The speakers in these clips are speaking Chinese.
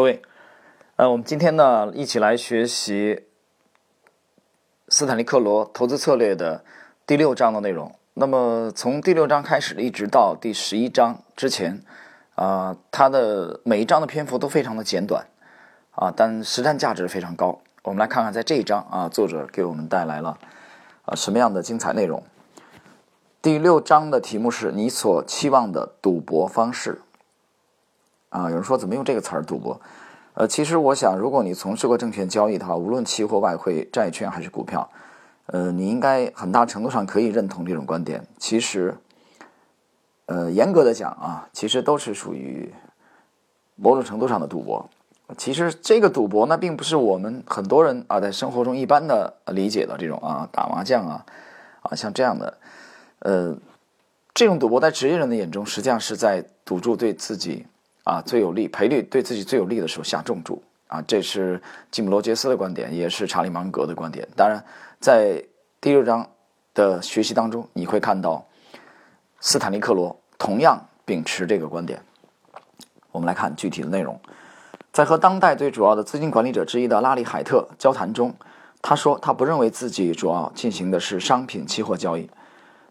各位，呃，我们今天呢一起来学习斯坦利克罗投资策略的第六章的内容。那么从第六章开始，一直到第十一章之前，啊，它的每一章的篇幅都非常的简短，啊，但实战价值非常高。我们来看看在这一章啊，作者给我们带来了啊什么样的精彩内容。第六章的题目是你所期望的赌博方式。啊，有人说怎么用这个词儿赌博？呃，其实我想，如果你从事过证券交易的话，无论期货、外汇、债券还是股票，呃，你应该很大程度上可以认同这种观点。其实，呃，严格的讲啊，其实都是属于某种程度上的赌博。其实这个赌博呢，并不是我们很多人啊在生活中一般的理解的这种啊打麻将啊啊像这样的，呃，这种赌博在职业人的眼中，实际上是在赌注对自己。啊，最有利赔率对自己最有利的时候下重注啊，这是吉姆·罗杰斯的观点，也是查理·芒格的观点。当然，在第六章的学习当中，你会看到斯坦利·克罗同样秉持这个观点。我们来看具体的内容，在和当代最主要的资金管理者之一的拉里·海特交谈中，他说他不认为自己主要进行的是商品期货交易。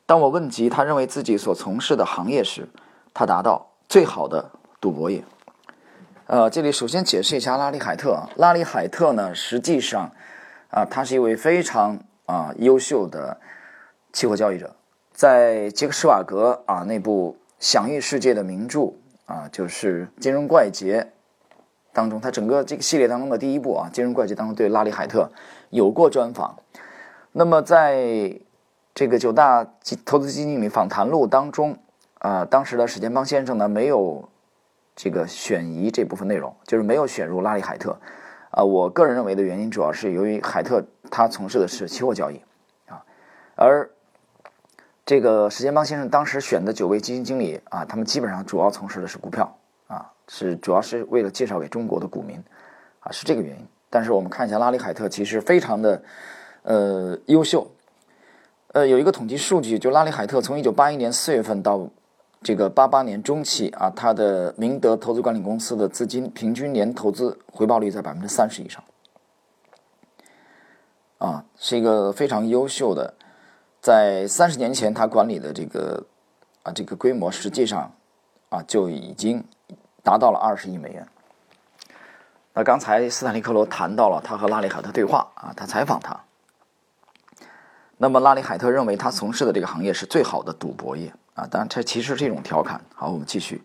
当我问及他认为自己所从事的行业时，他答道：“最好的。”赌博业，呃，这里首先解释一下拉里·海特。拉里·海特呢，实际上啊，他是一位非常啊优秀的期货交易者。在杰克·施瓦格啊那部享誉世界的名著啊，就是《金融怪杰》当中，他整个这个系列当中的第一部啊，《金融怪杰》当中对拉里·海特有过专访。那么在这个九大投资基金经理访谈录当中啊，当时的史建邦先生呢没有。这个选移这部分内容就是没有选入拉里海特，啊，我个人认为的原因主要是由于海特他从事的是期货交易，啊，而这个史建邦先生当时选的九位基金经理啊，他们基本上主要从事的是股票，啊，是主要是为了介绍给中国的股民，啊，是这个原因。但是我们看一下拉里海特其实非常的呃优秀，呃，有一个统计数据，就拉里海特从一九八一年四月份到。这个八八年中期啊，他的明德投资管理公司的资金平均年投资回报率在百分之三十以上，啊，是一个非常优秀的。在三十年前，他管理的这个啊这个规模，实际上啊就已经达到了二十亿美元。那刚才斯坦利克罗谈到了他和拉里海特对话啊，他采访他。那么拉里海特认为他从事的这个行业是最好的赌博业。啊，当然，这其实是一种调侃。好，我们继续。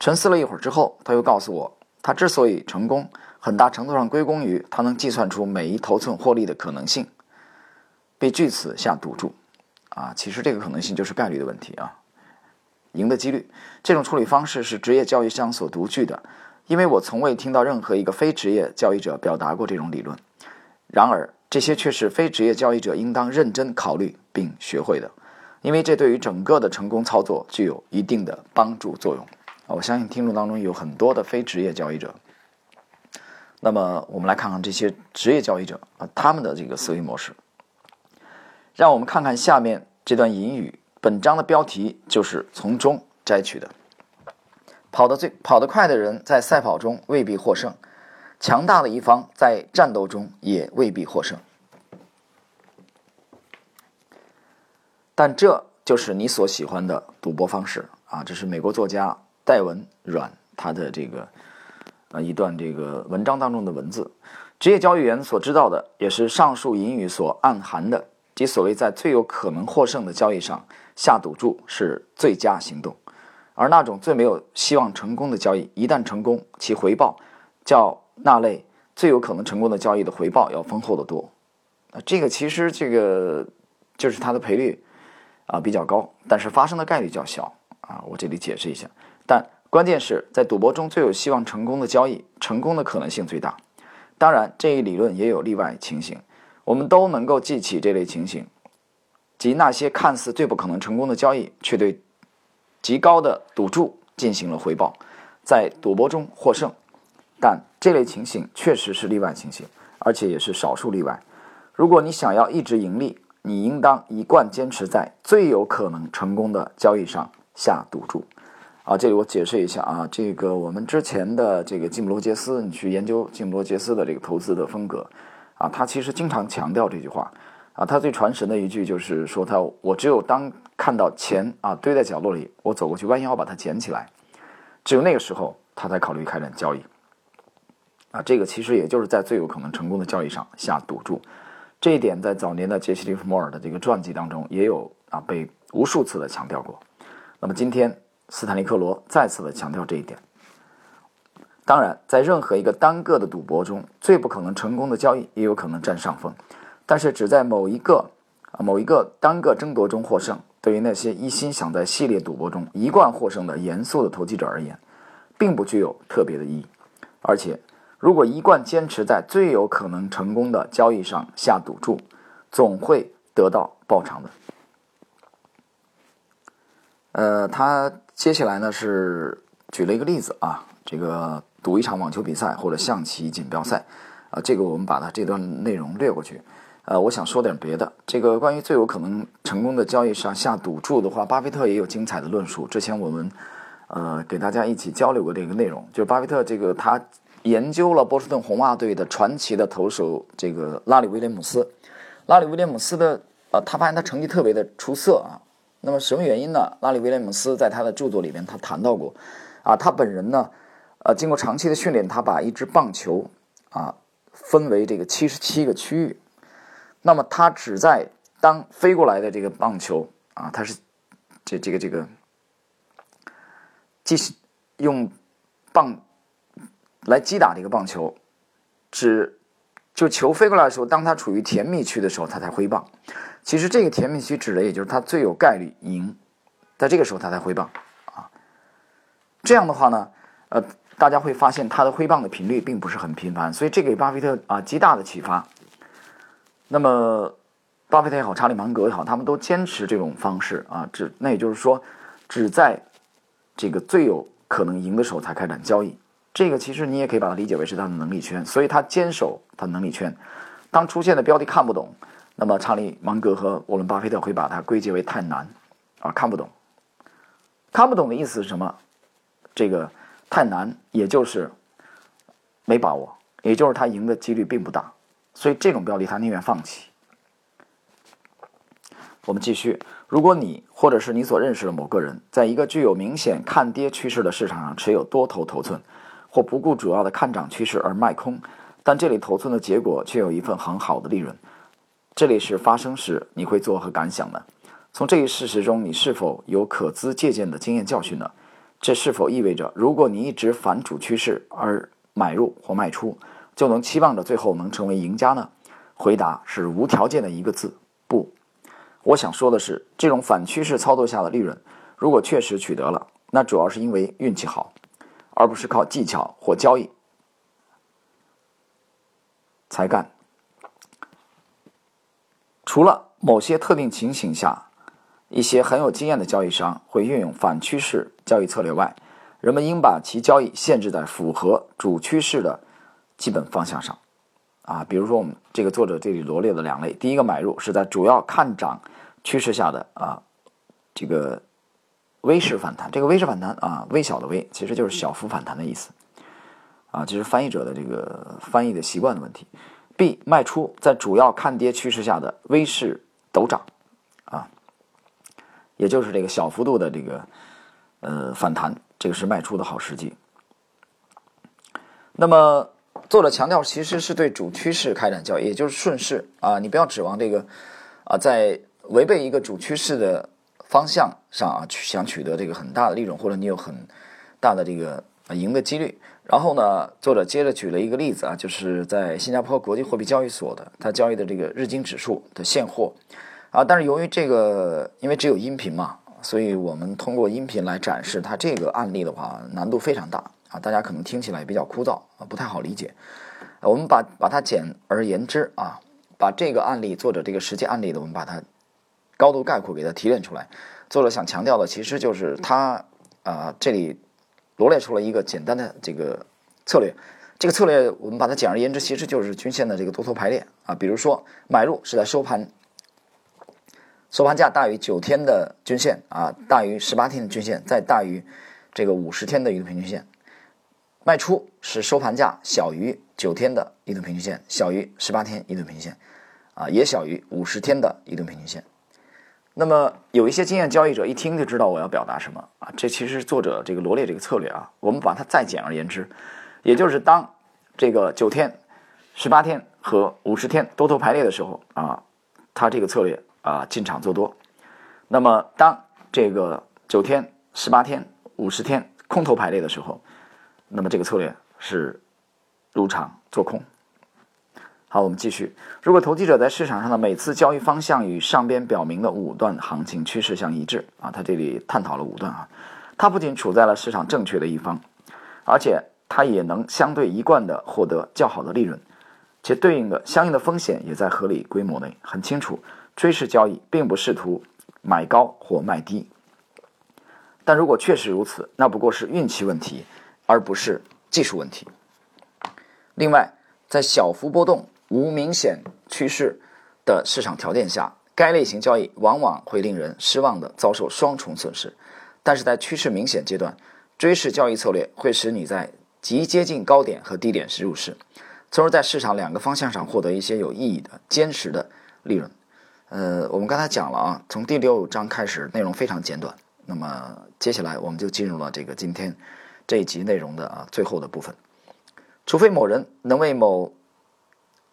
沉思了一会儿之后，他又告诉我，他之所以成功，很大程度上归功于他能计算出每一头寸获利的可能性，并据此下赌注。啊，其实这个可能性就是概率的问题啊，赢的几率。这种处理方式是职业交易商所独具的，因为我从未听到任何一个非职业交易者表达过这种理论。然而，这些却是非职业交易者应当认真考虑并学会的。因为这对于整个的成功操作具有一定的帮助作用我相信听众当中有很多的非职业交易者。那么，我们来看看这些职业交易者啊，他们的这个思维模式。让我们看看下面这段引语。本章的标题就是从中摘取的。跑得最跑得快的人在赛跑中未必获胜，强大的一方在战斗中也未必获胜。但这就是你所喜欢的赌博方式啊！这是美国作家戴文·阮他的这个啊一段这个文章当中的文字。职业交易员所知道的，也是上述引语所暗含的，即所谓在最有可能获胜的交易上下赌注是最佳行动，而那种最没有希望成功的交易，一旦成功，其回报较那类最有可能成功的交易的回报要丰厚得多。啊，这个其实这个就是它的赔率。啊，比较高，但是发生的概率较小啊。我这里解释一下，但关键是在赌博中最有希望成功的交易，成功的可能性最大。当然，这一理论也有例外情形，我们都能够记起这类情形，即那些看似最不可能成功的交易，却对极高的赌注进行了回报，在赌博中获胜。但这类情形确实是例外情形，而且也是少数例外。如果你想要一直盈利，你应当一贯坚持在最有可能成功的交易上下赌注，啊，这里我解释一下啊，这个我们之前的这个吉姆罗杰斯，你去研究吉姆罗杰斯的这个投资的风格啊，他其实经常强调这句话。啊，他最传神的一句就是说他我只有当看到钱啊堆在角落里，我走过去弯腰把它捡起来，只有那个时候他才考虑开展交易。啊，这个其实也就是在最有可能成功的交易上下赌注，这一点在早年的杰西·利弗莫尔的这个传记当中也有啊被无数次的强调过，那么今天。斯坦利·克罗再次的强调这一点。当然，在任何一个单个的赌博中，最不可能成功的交易也有可能占上风。但是，只在某一个啊某一个单个争夺中获胜，对于那些一心想在系列赌博中一贯获胜的严肃的投机者而言，并不具有特别的意义。而且，如果一贯坚持在最有可能成功的交易上下赌注，总会得到报偿的。呃，他接下来呢是举了一个例子啊，这个赌一场网球比赛或者象棋锦标赛，啊，这个我们把它这段内容略过去。呃，我想说点别的。这个关于最有可能成功的交易上下赌注的话，巴菲特也有精彩的论述。之前我们呃给大家一起交流过这个内容，就是巴菲特这个他研究了波士顿红袜队的传奇的投手这个拉里威廉姆斯，拉里威廉姆斯的呃，他发现他成绩特别的出色啊。那么什么原因呢？拉里·威廉姆斯在他的著作里面，他谈到过，啊，他本人呢，呃，经过长期的训练，他把一支棒球啊分为这个七十七个区域，那么他只在当飞过来的这个棒球啊，他是这这个这个，即使用棒来击打这个棒球，只就球飞过来的时候，当它处于甜蜜区的时候，他才挥棒。其实这个甜蜜区指的也就是他最有概率赢，在这个时候他才挥棒啊。这样的话呢，呃，大家会发现他的挥棒的频率并不是很频繁，所以这给巴菲特啊极大的启发。那么，巴菲特也好，查理芒格也好，他们都坚持这种方式啊，只那也就是说，只在这个最有可能赢的时候才开展交易。这个其实你也可以把它理解为是他的能力圈，所以他坚守他能力圈。当出现的标的看不懂。那么，查理芒格和沃伦巴菲特会把它归结为太难，啊，看不懂。看不懂的意思是什么？这个太难，也就是没把握，也就是他赢的几率并不大，所以这种标的他宁愿放弃。我们继续，如果你或者是你所认识的某个人，在一个具有明显看跌趋势的市场上持有多头头寸，或不顾主要的看涨趋势而卖空，但这里头寸的结果却有一份很好的利润。这里是发生时你会作何感想呢？从这一事实中，你是否有可资借鉴的经验教训呢？这是否意味着，如果你一直反主趋势而买入或卖出，就能期望着最后能成为赢家呢？回答是无条件的一个字：不。我想说的是，这种反趋势操作下的利润，如果确实取得了，那主要是因为运气好，而不是靠技巧或交易才干。除了某些特定情形下，一些很有经验的交易商会运用反趋势交易策略外，人们应把其交易限制在符合主趋势的基本方向上。啊，比如说我们这个作者这里罗列的两类，第一个买入是在主要看涨趋势下的啊，这个微式反弹，这个微式反弹啊，微小的微其实就是小幅反弹的意思。啊，这是翻译者的这个翻译的习惯的问题。B 卖出在主要看跌趋势下的微式陡涨，啊，也就是这个小幅度的这个呃反弹，这个是卖出的好时机。那么作者强调，其实是对主趋势开展交易，也就是顺势啊，你不要指望这个啊，在违背一个主趋势的方向上啊，想取得这个很大的利润，或者你有很大的这个赢的几率。然后呢，作者接着举了一个例子啊，就是在新加坡国际货币交易所的他交易的这个日经指数的现货啊，但是由于这个因为只有音频嘛，所以我们通过音频来展示它这个案例的话，难度非常大啊，大家可能听起来比较枯燥啊，不太好理解。我们把把它简而言之啊，把这个案例作者这个实际案例的，我们把它高度概括给它提炼出来。作者想强调的其实就是他啊这里。罗列出了一个简单的这个策略，这个策略我们把它简而言之，其实就是均线的这个多头排列啊。比如说，买入是在收盘收盘价大于九天的均线啊，大于十八天的均线，再大于这个五十天的移动平均线，卖出是收盘价小于九天的移动平均线，小于十八天移动平均线，啊，也小于五十天的移动平均线。那么有一些经验交易者一听就知道我要表达什么啊，这其实作者这个罗列这个策略啊，我们把它再简而言之，也就是当这个九天、十八天和五十天多头排列的时候啊，它这个策略啊进场做多；那么当这个九天、十八天、五十天空头排列的时候，那么这个策略是入场做空。好，我们继续。如果投机者在市场上的每次交易方向与上边表明的五段行情趋势相一致啊，他这里探讨了五段啊，他不仅处在了市场正确的一方，而且他也能相对一贯的获得较好的利润，且对应的相应的风险也在合理规模内。很清楚，追势交易并不试图买高或卖低，但如果确实如此，那不过是运气问题，而不是技术问题。另外，在小幅波动。无明显趋势的市场条件下，该类型交易往往会令人失望的遭受双重损失。但是在趋势明显阶段，追市交易策略会使你在极接近高点和低点时入市，从而在市场两个方向上获得一些有意义的坚实的利润。呃，我们刚才讲了啊，从第六章开始内容非常简短，那么接下来我们就进入了这个今天这一集内容的啊最后的部分。除非某人能为某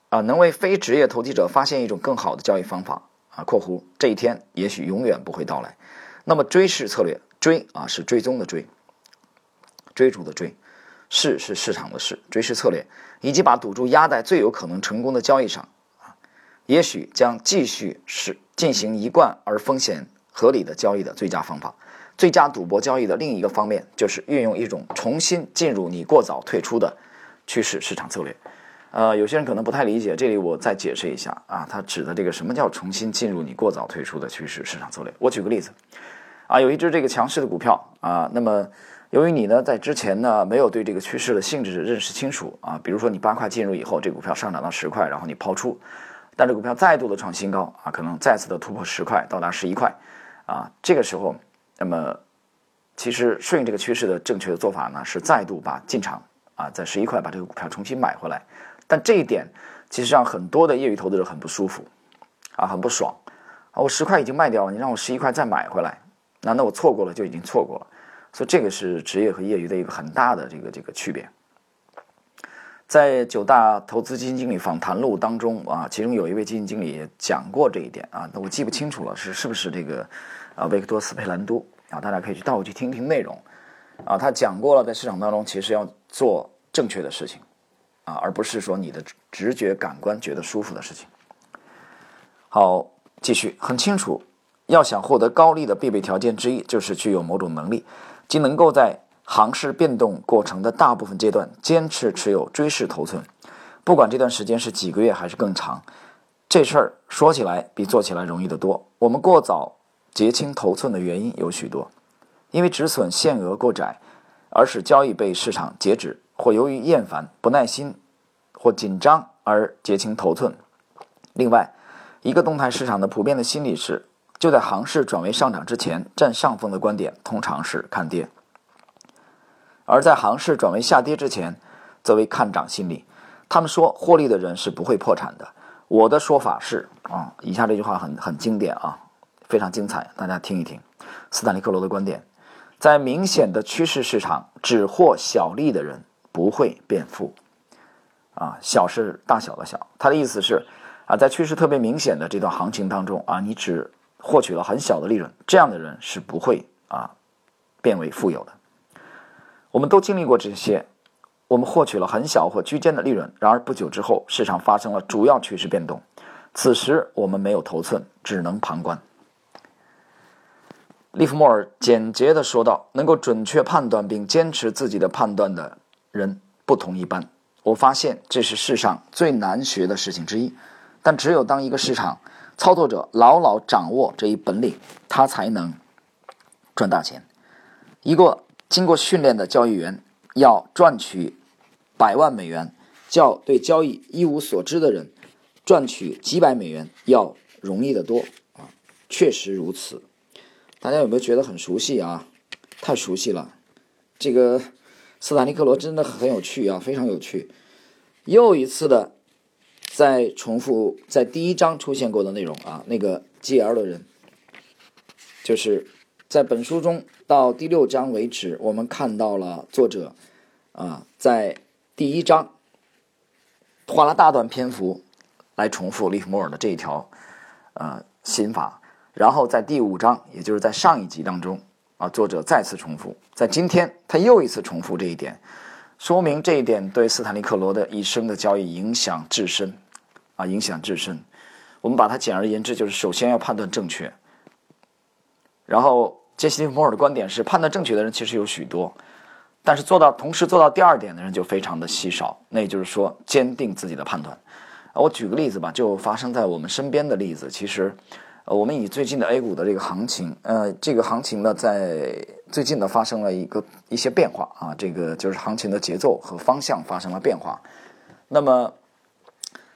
啊，能为非职业投机者发现一种更好的交易方法啊（括弧这一天也许永远不会到来）。那么追市策略，追啊是追踪的追，追逐的追，市是市场的市，追市策略以及把赌注压在最有可能成功的交易上啊，也许将继续是进行一贯而风险合理的交易的最佳方法。最佳赌博交易的另一个方面就是运用一种重新进入你过早退出的趋势市场策略。呃，有些人可能不太理解，这里我再解释一下啊，它指的这个什么叫重新进入你过早退出的趋势市场策略？我举个例子，啊，有一只这个强势的股票啊，那么由于你呢在之前呢没有对这个趋势的性质认识清楚啊，比如说你八块进入以后，这股票上涨到十块，然后你抛出，但这股票再度的创新高啊，可能再次的突破十块，到达十一块，啊，这个时候，那么其实顺应这个趋势的正确的做法呢是再度把进场啊，在十一块把这个股票重新买回来。但这一点其实让很多的业余投资者很不舒服，啊，很不爽，啊，我十块已经卖掉了，你让我十一块再买回来，那那我错过了就已经错过了，所以这个是职业和业余的一个很大的这个这个区别。在九大投资基金经理访谈录当中啊，其中有一位基金经理也讲过这一点啊，那我记不清楚了，是是不是这个啊维克多斯佩兰多啊？大家可以去倒回去听听内容啊，他讲过了，在市场当中其实要做正确的事情。啊，而不是说你的直觉感官觉得舒服的事情。好，继续，很清楚，要想获得高利的必备条件之一，就是具有某种能力，即能够在行市变动过程的大部分阶段坚持持有追势头寸，不管这段时间是几个月还是更长。这事儿说起来比做起来容易得多。我们过早结清头寸的原因有许多，因为止损限额过窄，而使交易被市场截止。或由于厌烦、不耐心或紧张而结清头寸。另外，一个动态市场的普遍的心理是，就在行市转为上涨之前，占上风的观点通常是看跌；而在行市转为下跌之前，则为看涨心理。他们说，获利的人是不会破产的。我的说法是啊，以下这句话很很经典啊，非常精彩，大家听一听。斯坦利·克罗的观点：在明显的趋势市场，只获小利的人。不会变富，啊，小是大小的小。他的意思是，啊，在趋势特别明显的这段行情当中，啊，你只获取了很小的利润，这样的人是不会啊变为富有的。我们都经历过这些，我们获取了很小或居间的利润，然而不久之后，市场发生了主要趋势变动，此时我们没有头寸，只能旁观。利弗莫尔简洁的说道：“能够准确判断并坚持自己的判断的。”人不同一般，我发现这是世上最难学的事情之一。但只有当一个市场操作者牢牢掌握这一本领，他才能赚大钱。一个经过训练的交易员要赚取百万美元，较对交易一无所知的人赚取几百美元要容易得多啊！确实如此。大家有没有觉得很熟悉啊？太熟悉了。这个斯坦利克罗真的很有趣啊，非常有趣。又一次的在重复在第一章出现过的内容啊，那个 G.L 的人，就是在本书中到第六章为止，我们看到了作者啊在第一章花了大段篇幅来重复利弗莫尔的这一条呃心法，然后在第五章，也就是在上一集当中啊，作者再次重复，在今天他又一次重复这一点。说明这一点对斯坦利克罗的一生的交易影响至深，啊，影响至深。我们把它简而言之，就是首先要判断正确。然后杰西·利弗莫尔的观点是，判断正确的人其实有许多，但是做到同时做到第二点的人就非常的稀少。那也就是说，坚定自己的判断。我举个例子吧，就发生在我们身边的例子，其实。呃，我们以最近的 A 股的这个行情，呃，这个行情呢，在最近呢发生了一个一些变化啊，这个就是行情的节奏和方向发生了变化。那么，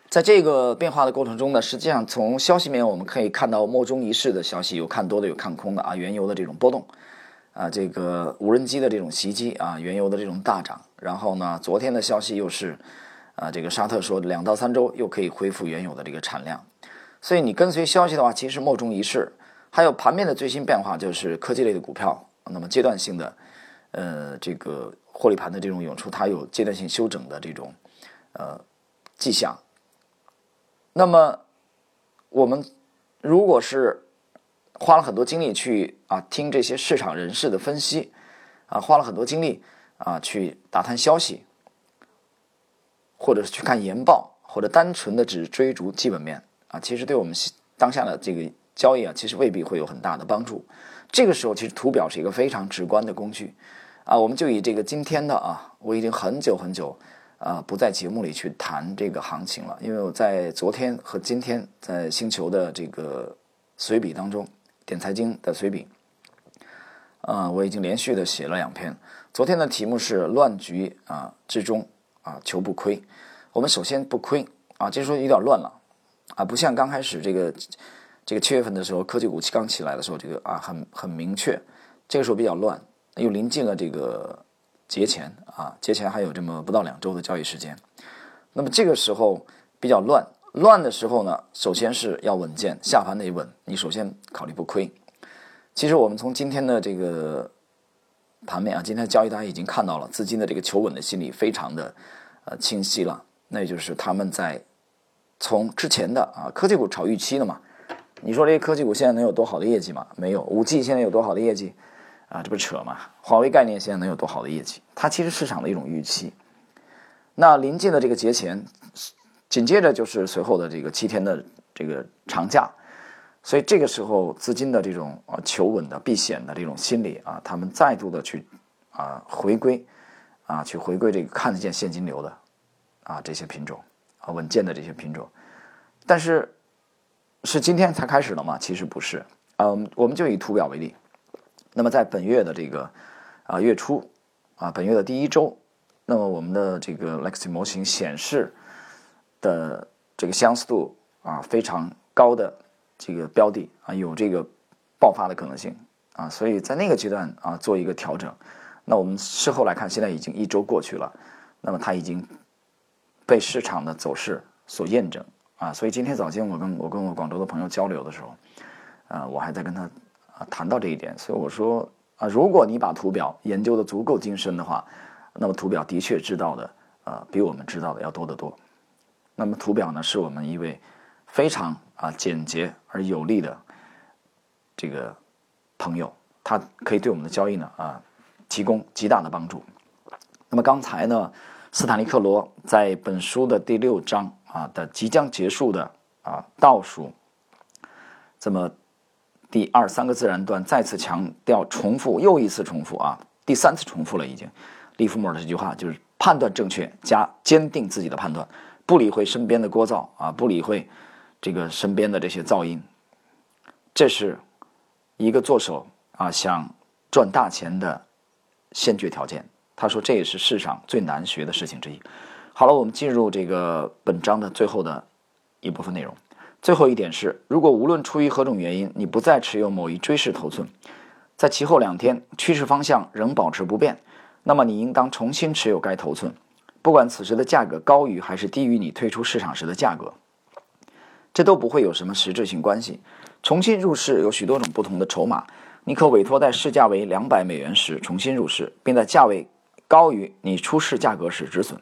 在这个变化的过程中呢，实际上从消息面我们可以看到莫衷一是的消息，有看多的，有看空的啊，原油的这种波动，啊，这个无人机的这种袭击啊，原油的这种大涨，然后呢，昨天的消息又是，啊，这个沙特说两到三周又可以恢复原有的这个产量。所以你跟随消息的话，其实莫衷一是。还有盘面的最新变化，就是科技类的股票，那么阶段性的，呃，这个获利盘的这种涌出，它有阶段性休整的这种呃迹象。那么我们如果是花了很多精力去啊听这些市场人士的分析，啊花了很多精力啊去打探消息，或者是去看研报，或者单纯的只追逐基本面。啊，其实对我们当下的这个交易啊，其实未必会有很大的帮助。这个时候，其实图表是一个非常直观的工具啊。我们就以这个今天的啊，我已经很久很久啊不在节目里去谈这个行情了，因为我在昨天和今天在星球的这个随笔当中，点财经的随笔，啊，我已经连续的写了两篇。昨天的题目是乱局啊之中啊求不亏。我们首先不亏啊，这时候有点乱了。啊，不像刚开始这个这个七月份的时候，科技股刚起来的时候，这个啊很很明确。这个时候比较乱，又临近了这个节前啊，节前还有这么不到两周的交易时间。那么这个时候比较乱，乱的时候呢，首先是要稳健，下盘得稳。你首先考虑不亏。其实我们从今天的这个盘面啊，今天的交易大家已经看到了，资金的这个求稳的心理非常的呃清晰了。那也就是他们在。从之前的啊科技股炒预期的嘛，你说这些科技股现在能有多好的业绩吗？没有。五 G 现在有多好的业绩？啊，这不扯吗？华为概念现在能有多好的业绩？它其实市场的一种预期。那临近的这个节前，紧接着就是随后的这个七天的这个长假，所以这个时候资金的这种啊求稳的避险的这种心理啊，他们再度的去啊回归啊去回归这个看得见现金流的啊这些品种。啊，稳健的这些品种，但是是今天才开始的吗？其实不是。嗯，我们就以图表为例，那么在本月的这个啊月初啊，本月的第一周，那么我们的这个 Lexi 模型显示的这个相似度啊非常高的这个标的啊有这个爆发的可能性啊，所以在那个阶段啊做一个调整。那我们事后来看，现在已经一周过去了，那么它已经。被市场的走势所验证啊，所以今天早间我跟我跟我广州的朋友交流的时候，啊，我还在跟他啊谈到这一点，所以我说啊，如果你把图表研究的足够精深的话，那么图表的确知道的啊比我们知道的要多得多。那么图表呢，是我们一位非常啊简洁而有力的这个朋友，他可以对我们的交易呢啊提供极大的帮助。那么刚才呢？斯坦利克罗在本书的第六章啊的即将结束的啊倒数，这么第二三个自然段再次强调重复又一次重复啊第三次重复了已经，利弗莫尔的这句话就是判断正确加坚定自己的判断，不理会身边的聒噪啊不理会这个身边的这些噪音，这是一个做手啊想赚大钱的先决条件。他说：“这也是世上最难学的事情之一。”好了，我们进入这个本章的最后的一部分内容。最后一点是：如果无论出于何种原因，你不再持有某一追势头寸，在其后两天趋势方向仍保持不变，那么你应当重新持有该头寸，不管此时的价格高于还是低于你退出市场时的价格，这都不会有什么实质性关系。重新入市有许多种不同的筹码，你可委托在市价为两百美元时重新入市，并在价位高于你出市价格时止损，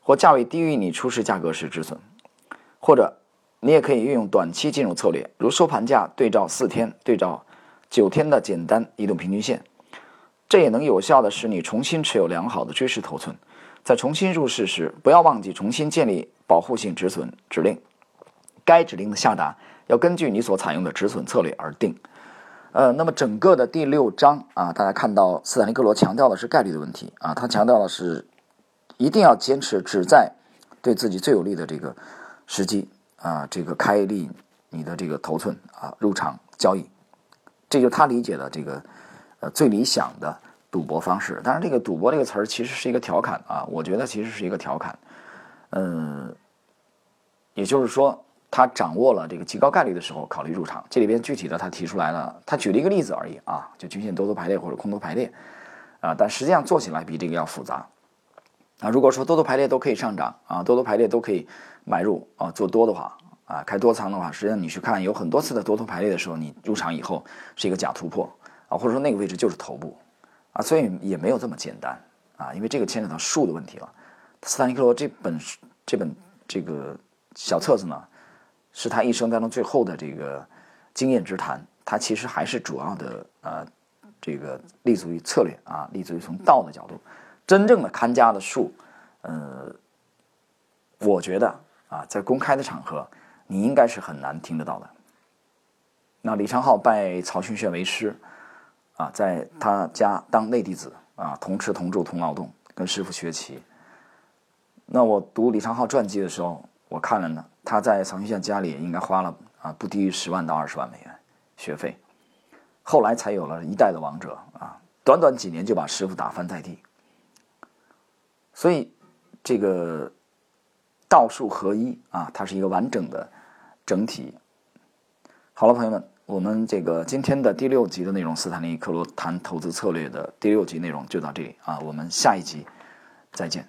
或价位低于你出市价格时止损，或者你也可以运用短期进入策略，如收盘价对照四天、对照九天的简单移动平均线，这也能有效的使你重新持有良好的追势头寸。在重新入市时，不要忘记重新建立保护性止损指令，该指令的下达。要根据你所采用的止损策略而定，呃，那么整个的第六章啊，大家看到斯坦利·克罗强调的是概率的问题啊，他强调的是一定要坚持只在对自己最有利的这个时机啊，这个开立你的这个头寸啊，入场交易，这就是他理解的这个呃最理想的赌博方式。当然，这个赌博这个词儿其实是一个调侃啊，我觉得其实是一个调侃，嗯，也就是说。他掌握了这个极高概率的时候，考虑入场。这里边具体的他提出来了，他举了一个例子而已啊，就均线多头排列或者空头排列啊，但实际上做起来比这个要复杂啊。如果说多头排列都可以上涨啊，多头排列都可以买入啊，做多的话啊，开多仓的话，实际上你去看有很多次的多头排列的时候，你入场以后是一个假突破啊，或者说那个位置就是头部啊，所以也没有这么简单啊，因为这个牵扯到数的问题了。斯坦尼克罗这本这本这个小册子呢。是他一生当中最后的这个经验之谈，他其实还是主要的呃，这个立足于策略啊，立足于从道的角度，真正的看家的术，呃，我觉得啊，在公开的场合你应该是很难听得到的。那李昌镐拜曹勋炫为师啊，在他家当内弟子啊，同吃同住同劳动，跟师傅学棋。那我读李昌镐传记的时候，我看了呢。他在曹勋炫家里应该花了啊不低于十万到二十万美元学费，后来才有了一代的王者啊，短短几年就把师傅打翻在地。所以这个道术合一啊，它是一个完整的整体。好了，朋友们，我们这个今天的第六集的内容，斯坦利·克罗谈投资策略的第六集内容就到这里啊，我们下一集再见。